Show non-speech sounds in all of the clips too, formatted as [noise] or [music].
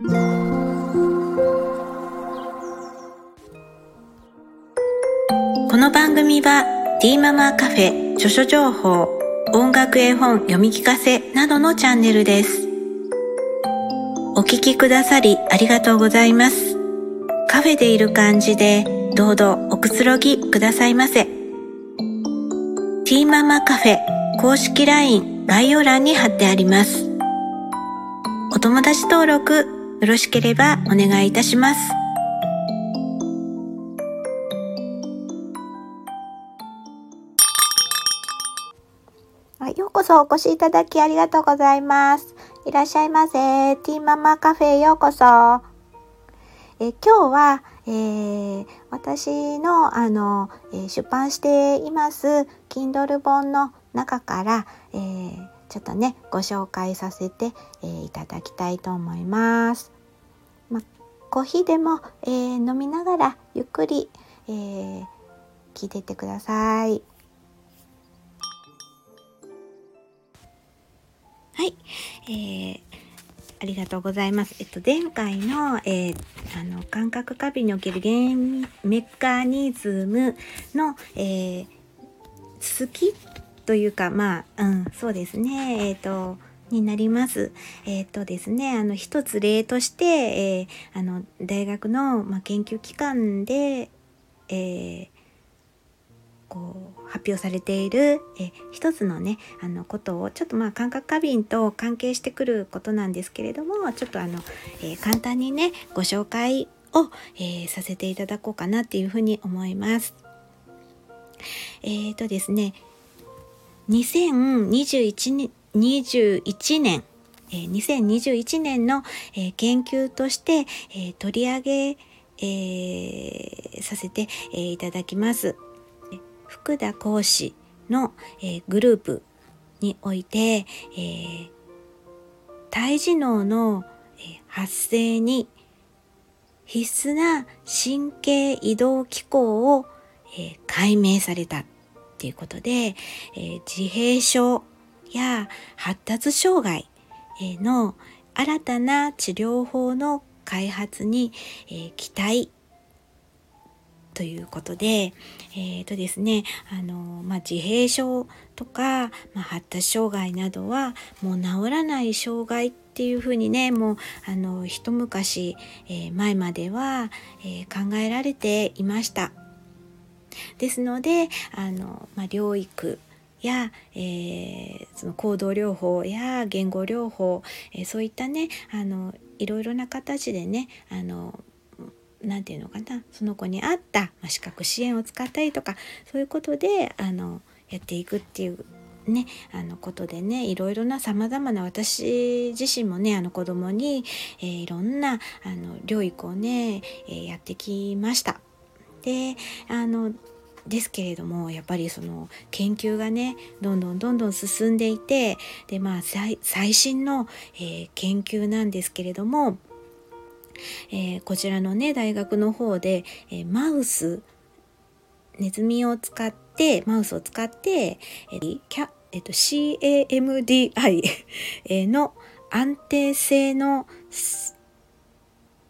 この番組は D ママカフェ著書情報音楽絵本読み聞かせなどのチャンネルです。お聞きくださりありがとうございます。カフェでいる感じでどうぞおくつろぎくださいませ。T ママカフェ公式 LINE 概要欄に貼ってあります。お友達登録よろしければお願いいたしますようこそお越しいただきありがとうございます。いらっしゃいませ。ティーママカフェへようこそ。え今日は、えー、私のあの、え出版しています Kindle 本の中から、えー、ちょっとねご紹介させて、えー、いただきたいと思います。ま、コーヒーでも、え飲みながらゆっくり、え聞いててください。はい、えー、ありがとうございます。えっと、前回の、えー、あの、感覚過敏における原因メカニズムの、えー、続きというか、まあ、うん、そうですね、えっ、ー、と、になります。えっ、ー、とですね、あの、一つ例として、えー、あの、大学の、まあ、研究機関で、えー、こう発表されているえ一つのねあのことをちょっとまあ感覚過敏と関係してくることなんですけれどもちょっとあの、えー、簡単にねご紹介を、えー、させていただこうかなっていうふうに思います。えーとですね2021年 ,21 年えー、2021年の、研究として、取り上げ、えー、させて、いただきます。福田講師の、グループにおいて、えー、胎児脳の、発生に必須な神経移動機構を、解明されたっていうことで、えー、自閉症や発達障害の新たな治療法の開発に、えー、期待ということで、えーとですね、あの、まあ、自閉症とか、まあ、発達障害などはもう治らない障害っていうふうにね、もう、あの、一昔、えー、前までは、えー、考えられていました。ですので、あの、まあ、療育や、えー、その行動療法や言語療法、えー、そういったねあのいろいろな形でねあの何て言うのかなその子に合った、まあ、資格支援を使ったりとかそういうことであのやっていくっていうね、あのことでねいろいろなさまざまな私自身もねあの子供に、えー、いろんなあの療育をね、えー、やってきました。であのですけれどもやっぱりその研究がねどんどんどんどん進んでいてでまあ最新の、えー、研究なんですけれどもえー、こちらのね大学の方で、えー、マウスネズミを使ってマウスを使って、えーキャ [laughs] えーと、CAMDI の安定性の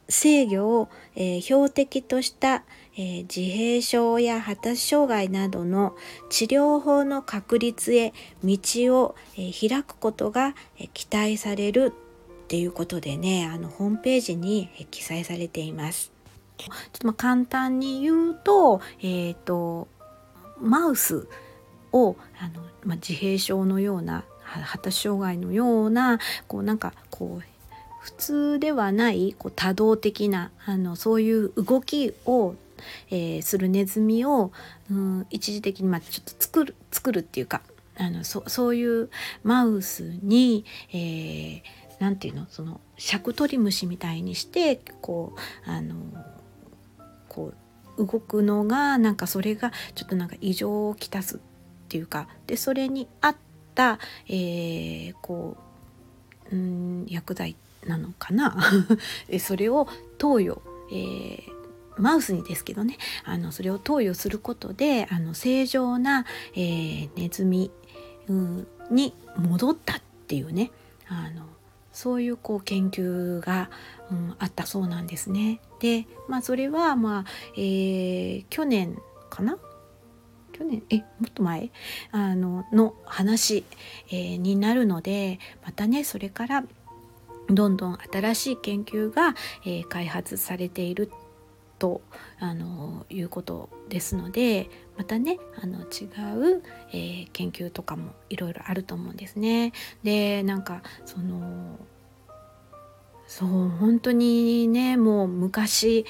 制御を、え、標的とした、えー、自閉症や発達障害などの治療法の確立へ道を、えー、開くことが、えー、期待されるっていうことでねあのホームページにえ記載されています。ちょっとま簡単に言うと,、えーと、マウスをあの、まあ、自閉症のような発達障害のようなこうなんかこう普通ではないこう多動的なあのそういう動きを、えー、するネズミを、うん、一時的にまあちょっと作る作るっていうかあのそそういうマウスに、えー、何て言うのそのシャクトリムシみたいにしてこうあのこう動くのがなんかそれがちょっとなんか異常をきたすっていうかでそれに合った、えー、こううん薬剤なのかな？[laughs] それを投与、えー、マウスにですけどねあのそれを投与することであの正常な、えー、ネズミ、に戻ったっていうねあのそういうこう研究が、うん、あったそうなんですね。でまあそれはまあ、えー、去年かな？去年？えもっと前？あのの話、えー、になるのでまたねそれからどんどん新しい研究が、えー、開発されているとあのいうことですのでまたねあの違う、えー、研究とかもいろいろあると思うんですね。でなんかそのそう本当にねもう昔、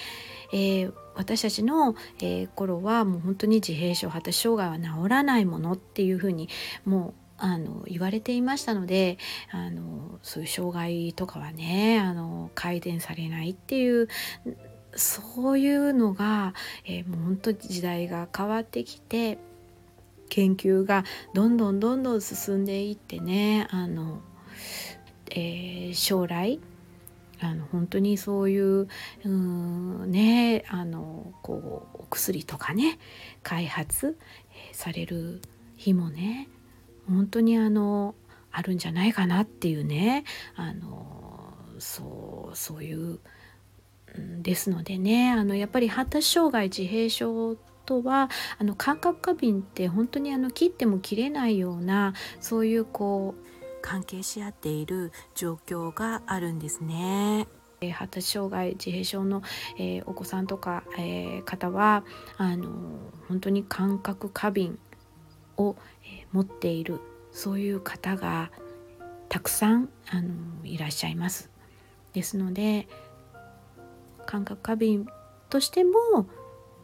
えー、私たちの、えー、頃はもう本当に自閉症発達障害は治らないものっていうふうにもうあの言われていましたのであのそういう障害とかはねあの改善されないっていうそういうのが、えー、もう本当時代が変わってきて研究がどんどんどんどん進んでいってねあの、えー、将来あの本当にそういううねあのこうお薬とかね開発、えー、される日もね本当にあのあるんじゃないかなっていうねあのそうそういうですのでねあのやっぱり発達障害自閉症とはあの感覚過敏って本当にあの切っても切れないようなそういうこう関係し合っている状況があるんですね。発達障害自閉症の、えー、お子さんとか、えー、方はあの本当に感覚過敏を、えー、持っているそういう方がたくさんあのいらっしゃいます。ですので感覚過敏としても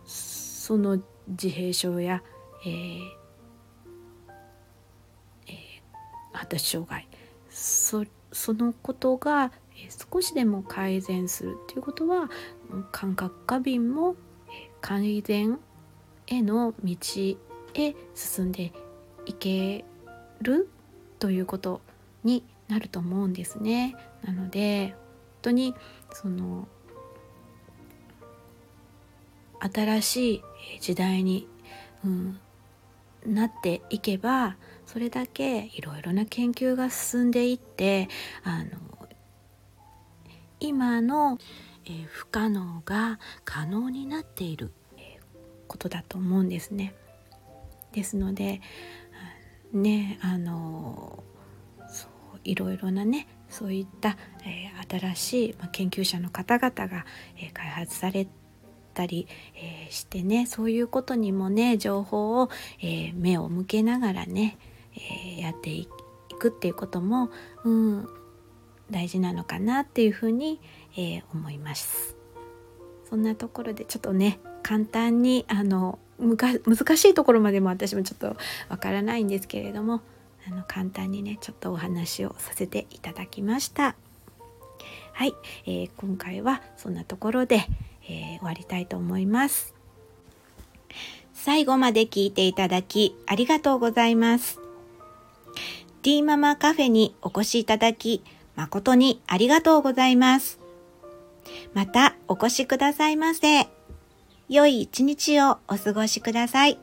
その自閉症や、えーえー、発達障害そのことが少しでも改善するっていうことは感覚過敏も改善への道へ進んでいけるということになると思うんですね。なので本当にその新しい時代に、うん、なっていけばそれだけいろいろな研究が進んでいってあの今の、えー、不可能が可能になっている、え、ことだと思うんですね。ですのでねあのそういろいろなねそういった、えー、新しい、まあ、研究者の方々が、えー、開発されてたり、えー、してねそういうことにもね情報を、え目を向けながらね、えやっていくっていうことも、うん、大事なのかなっていうふうに、え思います。そんなところでちょっとね簡単にあの難しいところまでも私もちょっとわからないんですけれどもあの簡単にねちょっとお話をさせていただきましたはい、えー、今回はそんなところで、えー、終わりたいと思います最後まで聞いていただきありがとうございます D ママカフェにお越しいただき誠にありがとうございますまたお越しくださいませ。良い一日をお過ごしください。